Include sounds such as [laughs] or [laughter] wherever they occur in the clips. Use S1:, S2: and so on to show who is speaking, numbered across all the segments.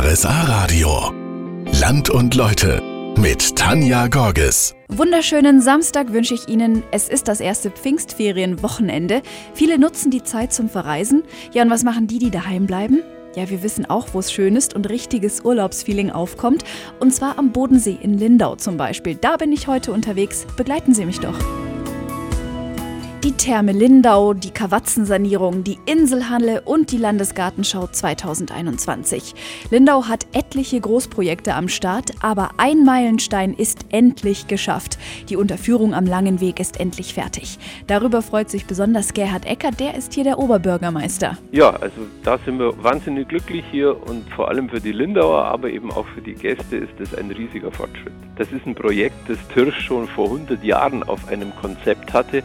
S1: RSA Radio. Land und Leute mit Tanja Gorges.
S2: Wunderschönen Samstag wünsche ich Ihnen. Es ist das erste Pfingstferienwochenende. Viele nutzen die Zeit zum Verreisen. Ja, und was machen die, die daheim bleiben? Ja, wir wissen auch, wo es schön ist und richtiges Urlaubsfeeling aufkommt. Und zwar am Bodensee in Lindau zum Beispiel. Da bin ich heute unterwegs. Begleiten Sie mich doch. Die Therme Lindau, die Kawatzensanierung, die Inselhalle und die Landesgartenschau 2021. Lindau hat etliche Großprojekte am Start, aber ein Meilenstein ist endlich geschafft. Die Unterführung am Langen Weg ist endlich fertig. Darüber freut sich besonders Gerhard Eckert, der ist hier der Oberbürgermeister.
S3: Ja, also da sind wir wahnsinnig glücklich hier und vor allem für die Lindauer, aber eben auch für die Gäste ist das ein riesiger Fortschritt. Das ist ein Projekt, das Tirsch schon vor 100 Jahren auf einem Konzept hatte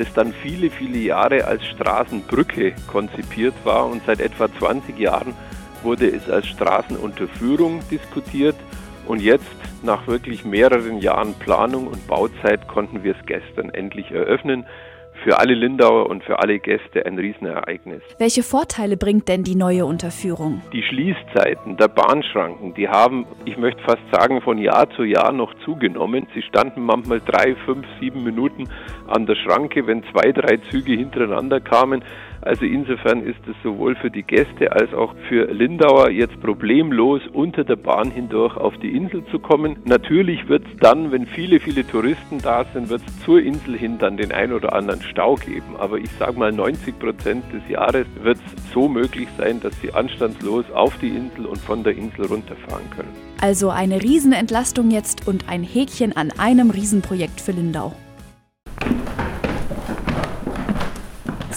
S3: das dann viele, viele Jahre als Straßenbrücke konzipiert war. Und seit etwa 20 Jahren wurde es als Straßenunterführung diskutiert. Und jetzt nach wirklich mehreren Jahren Planung und Bauzeit konnten wir es gestern endlich eröffnen für alle Lindauer und für alle Gäste ein Riesenereignis.
S2: Welche Vorteile bringt denn die neue Unterführung?
S3: Die Schließzeiten der Bahnschranken, die haben, ich möchte fast sagen, von Jahr zu Jahr noch zugenommen. Sie standen manchmal drei, fünf, sieben Minuten an der Schranke, wenn zwei, drei Züge hintereinander kamen. Also insofern ist es sowohl für die Gäste als auch für Lindauer jetzt problemlos unter der Bahn hindurch auf die Insel zu kommen. Natürlich wird es dann, wenn viele, viele Touristen da sind, wird es zur Insel hin dann den ein oder anderen Stau geben. Aber ich sage mal, 90 Prozent des Jahres wird es so möglich sein, dass sie anstandslos auf die Insel und von der Insel runterfahren können.
S2: Also eine Riesenentlastung jetzt und ein Häkchen an einem Riesenprojekt für Lindau.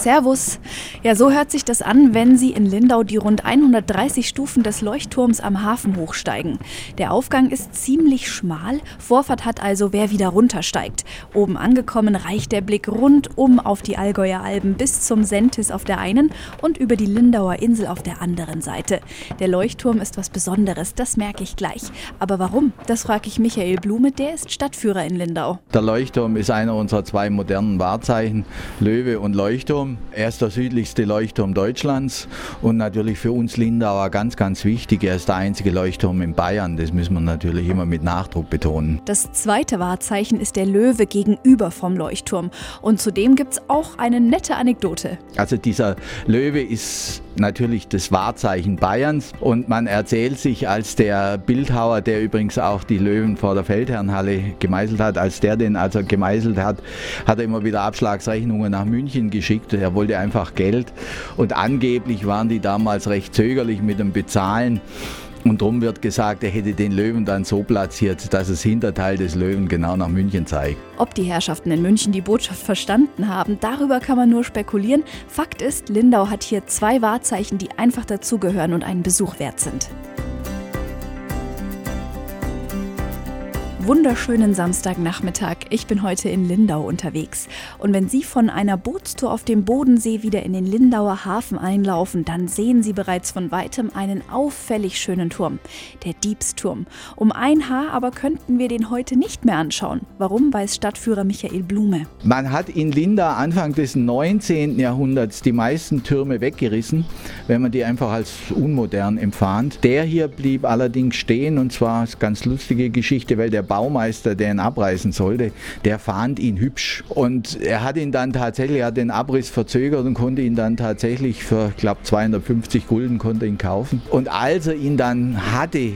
S2: Servus. Ja, so hört sich das an, wenn Sie in Lindau die rund 130 Stufen des Leuchtturms am Hafen hochsteigen. Der Aufgang ist ziemlich schmal, Vorfahrt hat also, wer wieder runtersteigt. Oben angekommen reicht der Blick rundum auf die Allgäuer Alben bis zum Sentis auf der einen und über die Lindauer Insel auf der anderen Seite. Der Leuchtturm ist was Besonderes, das merke ich gleich. Aber warum? Das frage ich Michael Blume, der ist Stadtführer in Lindau.
S4: Der Leuchtturm ist einer unserer zwei modernen Wahrzeichen, Löwe und Leuchtturm. Er ist der südlichste Leuchtturm Deutschlands und natürlich für uns Lindauer ganz, ganz wichtig. Er ist der einzige Leuchtturm in Bayern. Das müssen wir natürlich immer mit Nachdruck betonen.
S2: Das zweite Wahrzeichen ist der Löwe gegenüber vom Leuchtturm. Und zudem gibt es auch eine nette Anekdote.
S4: Also dieser Löwe ist natürlich das Wahrzeichen Bayerns. Und man erzählt sich, als der Bildhauer, der übrigens auch die Löwen vor der Feldherrnhalle gemeißelt hat, als der den also gemeißelt hat, hat er immer wieder Abschlagsrechnungen nach München geschickt. Er wollte einfach Geld. Und angeblich waren die damals recht zögerlich mit dem Bezahlen. Und darum wird gesagt, er hätte den Löwen dann so platziert, dass das Hinterteil des Löwen genau nach München zeigt.
S2: Ob die Herrschaften in München die Botschaft verstanden haben, darüber kann man nur spekulieren. Fakt ist, Lindau hat hier zwei Wahrzeichen, die einfach dazugehören und einen Besuch wert sind. Wunderschönen Samstagnachmittag. Ich bin heute in Lindau unterwegs. Und wenn Sie von einer Bootstour auf dem Bodensee wieder in den Lindauer Hafen einlaufen, dann sehen Sie bereits von weitem einen auffällig schönen Turm, der Diebsturm. Um ein Haar aber könnten wir den heute nicht mehr anschauen. Warum, weiß Stadtführer Michael Blume.
S4: Man hat in Lindau Anfang des 19. Jahrhunderts die meisten Türme weggerissen, wenn man die einfach als unmodern empfand. Der hier blieb allerdings stehen und zwar ist ganz lustige Geschichte, weil der Baumeister, der ihn abreißen sollte, der fand ihn hübsch. Und er hat ihn dann tatsächlich, er hat den Abriss verzögert und konnte ihn dann tatsächlich für, ich glaube, 250 Gulden konnte ihn kaufen. Und als er ihn dann hatte,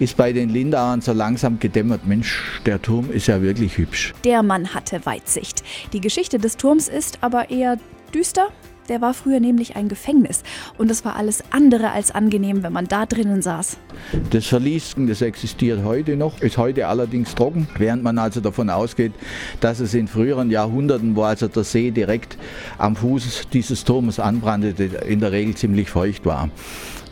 S4: ist bei den Lindauern so langsam gedämmert, Mensch, der Turm ist ja wirklich hübsch.
S2: Der Mann hatte Weitsicht. Die Geschichte des Turms ist aber eher düster der war früher nämlich ein Gefängnis und es war alles andere als angenehm, wenn man da drinnen saß.
S4: Das Verlies, das existiert heute noch, ist heute allerdings trocken, während man also davon ausgeht, dass es in früheren Jahrhunderten, wo also der See direkt am Fuß dieses Turmes anbrannte, in der Regel ziemlich feucht war.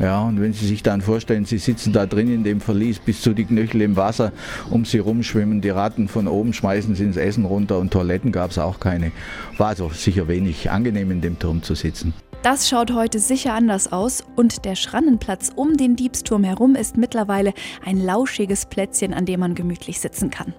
S4: Ja, und wenn Sie sich dann vorstellen, Sie sitzen da drin in dem Verlies bis zu die Knöchel im Wasser, um Sie rumschwimmen, die Ratten von oben schmeißen Sie ins Essen runter und Toiletten gab es auch keine. War also sicher wenig angenehm in dem Turm zu sitzen.
S2: Das schaut heute sicher anders aus und der Schrannenplatz um den Diebsturm herum ist mittlerweile ein lauschiges Plätzchen, an dem man gemütlich sitzen kann.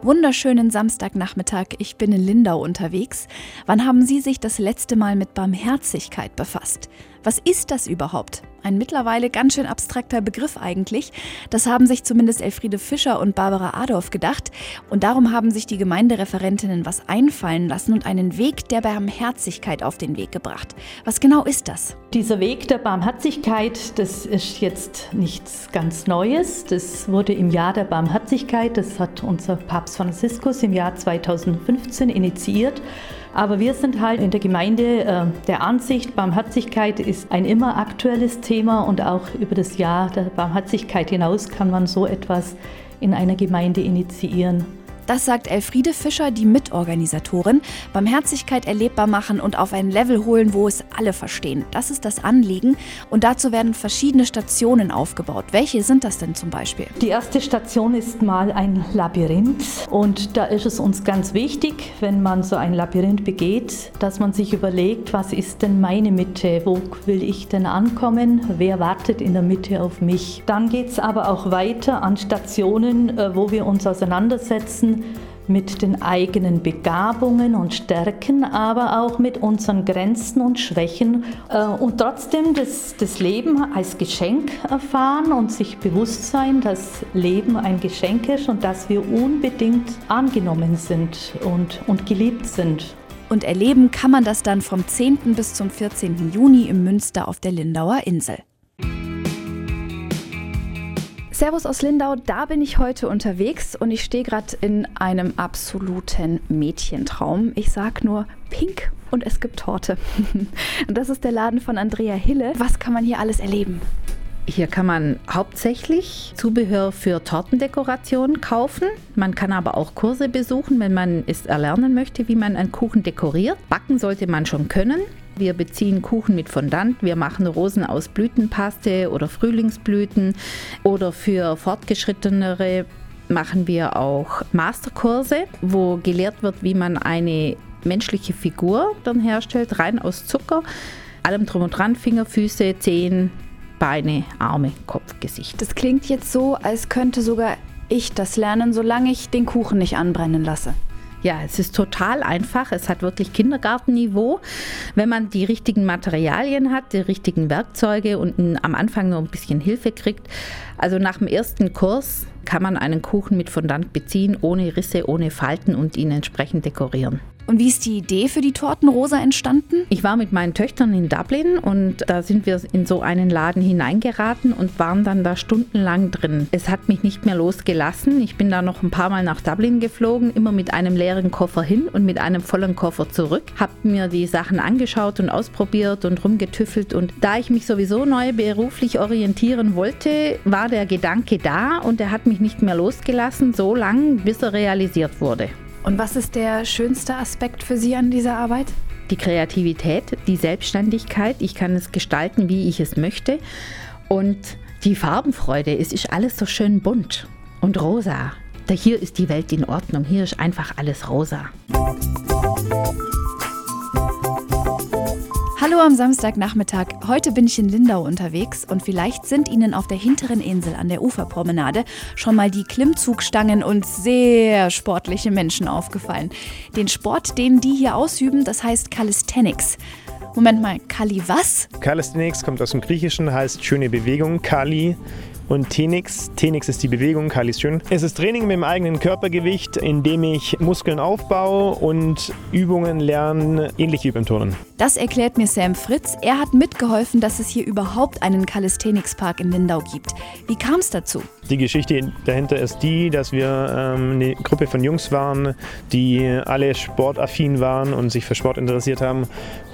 S2: Wunderschönen Samstagnachmittag. Ich bin in Lindau unterwegs. Wann haben Sie sich das letzte Mal mit Barmherzigkeit befasst? Was ist das überhaupt? Ein mittlerweile ganz schön abstrakter Begriff eigentlich. Das haben sich zumindest Elfriede Fischer und Barbara Adorf gedacht. Und darum haben sich die Gemeindereferentinnen was einfallen lassen und einen Weg der Barmherzigkeit auf den Weg gebracht. Was genau ist das?
S5: Dieser Weg der Barmherzigkeit, das ist jetzt nichts ganz Neues. Das wurde im Jahr der Barmherzigkeit, das hat unser Papst Franziskus im Jahr 2015 initiiert. Aber wir sind halt in der Gemeinde äh, der Ansicht, Barmherzigkeit ist ein immer aktuelles Thema und auch über das Jahr der Barmherzigkeit hinaus kann man so etwas in einer Gemeinde initiieren.
S2: Das sagt Elfriede Fischer, die Mitorganisatorin. Barmherzigkeit erlebbar machen und auf ein Level holen, wo es alle verstehen. Das ist das Anliegen. Und dazu werden verschiedene Stationen aufgebaut. Welche sind das denn zum Beispiel?
S5: Die erste Station ist mal ein Labyrinth. Und da ist es uns ganz wichtig, wenn man so ein Labyrinth begeht, dass man sich überlegt, was ist denn meine Mitte? Wo will ich denn ankommen? Wer wartet in der Mitte auf mich? Dann geht es aber auch weiter an Stationen, äh, wo wir uns auseinandersetzen mit den eigenen Begabungen und Stärken, aber auch mit unseren Grenzen und Schwächen äh, und trotzdem das, das Leben als Geschenk erfahren und sich bewusst sein, dass Leben ein Geschenk ist und dass wir unbedingt angenommen sind und, und geliebt sind.
S2: Und erleben kann man das dann vom 10. bis zum 14. Juni im Münster auf der Lindauer Insel. Servus aus Lindau, da bin ich heute unterwegs und ich stehe gerade in einem absoluten Mädchentraum. Ich sag nur pink und es gibt Torte. [laughs] und das ist der Laden von Andrea Hille. Was kann man hier alles erleben?
S6: Hier kann man hauptsächlich Zubehör für Tortendekoration kaufen. Man kann aber auch Kurse besuchen, wenn man es erlernen möchte, wie man einen Kuchen dekoriert. Backen sollte man schon können. Wir beziehen Kuchen mit Fondant, wir machen Rosen aus Blütenpaste oder Frühlingsblüten oder für fortgeschrittenere machen wir auch Masterkurse, wo gelehrt wird, wie man eine menschliche Figur dann herstellt, rein aus Zucker, allem drum und dran, Finger, Füße, Zehen, Beine, Arme, Kopf, Gesicht.
S2: Das klingt jetzt so, als könnte sogar ich das lernen, solange ich den Kuchen nicht anbrennen lasse.
S6: Ja, es ist total einfach. Es hat wirklich Kindergartenniveau. Wenn man die richtigen Materialien hat, die richtigen Werkzeuge und am Anfang noch ein bisschen Hilfe kriegt. Also nach dem ersten Kurs kann man einen Kuchen mit Fondant beziehen, ohne Risse, ohne Falten und ihn entsprechend dekorieren.
S2: Und wie ist die Idee für die Tortenrosa entstanden?
S6: Ich war mit meinen Töchtern in Dublin und da sind wir in so einen Laden hineingeraten und waren dann da stundenlang drin. Es hat mich nicht mehr losgelassen. Ich bin da noch ein paar Mal nach Dublin geflogen, immer mit einem leeren Koffer hin und mit einem vollen Koffer zurück. Hab mir die Sachen angeschaut und ausprobiert und rumgetüffelt und da ich mich sowieso neu beruflich orientieren wollte, war der Gedanke da und er hat mich nicht mehr losgelassen, so lange, bis er realisiert wurde.
S2: Und was ist der schönste Aspekt für Sie an dieser Arbeit?
S6: Die Kreativität, die Selbstständigkeit. Ich kann es gestalten, wie ich es möchte. Und die Farbenfreude. Es ist alles so schön bunt und rosa. Hier ist die Welt in Ordnung. Hier ist einfach alles rosa.
S2: Hallo am Samstagnachmittag. Heute bin ich in Lindau unterwegs und vielleicht sind Ihnen auf der hinteren Insel an der Uferpromenade schon mal die Klimmzugstangen und sehr sportliche Menschen aufgefallen. Den Sport, den die hier ausüben, das heißt Calisthenics. Moment mal, Kali was?
S7: Calisthenics kommt aus dem Griechischen, heißt schöne Bewegung. Kali und Tenix. Tenix ist die Bewegung, Kali ist schön. Es ist Training mit dem eigenen Körpergewicht, indem ich Muskeln aufbaue und Übungen lerne, ähnlich wie beim Turnen.
S2: Das erklärt mir Sam Fritz. Er hat mitgeholfen, dass es hier überhaupt einen Calisthenics-Park in Lindau gibt. Wie kam es dazu?
S7: Die Geschichte dahinter ist die, dass wir ähm, eine Gruppe von Jungs waren, die alle sportaffin waren und sich für Sport interessiert haben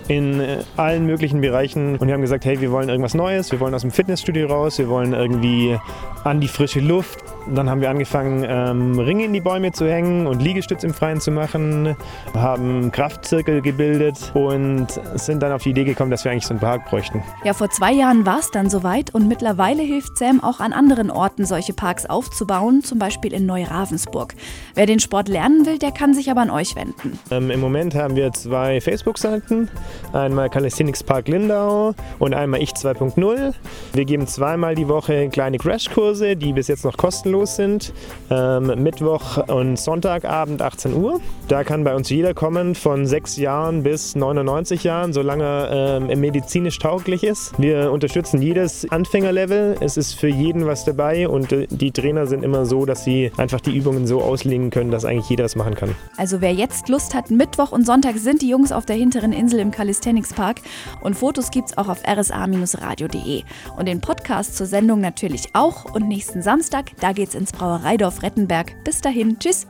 S7: in äh, allen möglichen Bereichen und wir haben gesagt, hey, wir wollen irgendwas Neues, wir wollen aus dem Fitnessstudio raus, wir wollen irgendwie an die frische Luft. Dann haben wir angefangen, ähm, Ringe in die Bäume zu hängen und Liegestütz im Freien zu machen, haben Kraftzirkel gebildet und sind dann auf die Idee gekommen, dass wir eigentlich so einen Park bräuchten.
S2: Ja, vor zwei Jahren war es dann soweit und mittlerweile hilft Sam auch an anderen Orten, solche Parks aufzubauen, zum Beispiel in Neuravensburg. Wer den Sport lernen will, der kann sich aber an euch wenden.
S7: Ähm, Im Moment haben wir zwei Facebook-Seiten, einmal Calisthenics Park Lindau und einmal Ich 2.0. Wir geben zweimal die Woche kleine Crashkurse, die bis jetzt noch kostenlos kostenlos sind. Ähm, Mittwoch und Sonntagabend 18 Uhr. Da kann bei uns jeder kommen von 6 Jahren bis 99 Jahren, solange ähm, medizinisch tauglich ist. Wir unterstützen jedes Anfängerlevel. Es ist für jeden was dabei und äh, die Trainer sind immer so, dass sie einfach die Übungen so auslegen können, dass eigentlich jeder es machen kann.
S2: Also wer jetzt Lust hat, Mittwoch und Sonntag sind die Jungs auf der hinteren Insel im Calisthenics Park und Fotos gibt's auch auf rsa-radio.de. Und den Podcast zur Sendung natürlich auch und nächsten Samstag, da geht's ins Brauereidorf Rettenberg. Bis dahin, tschüss.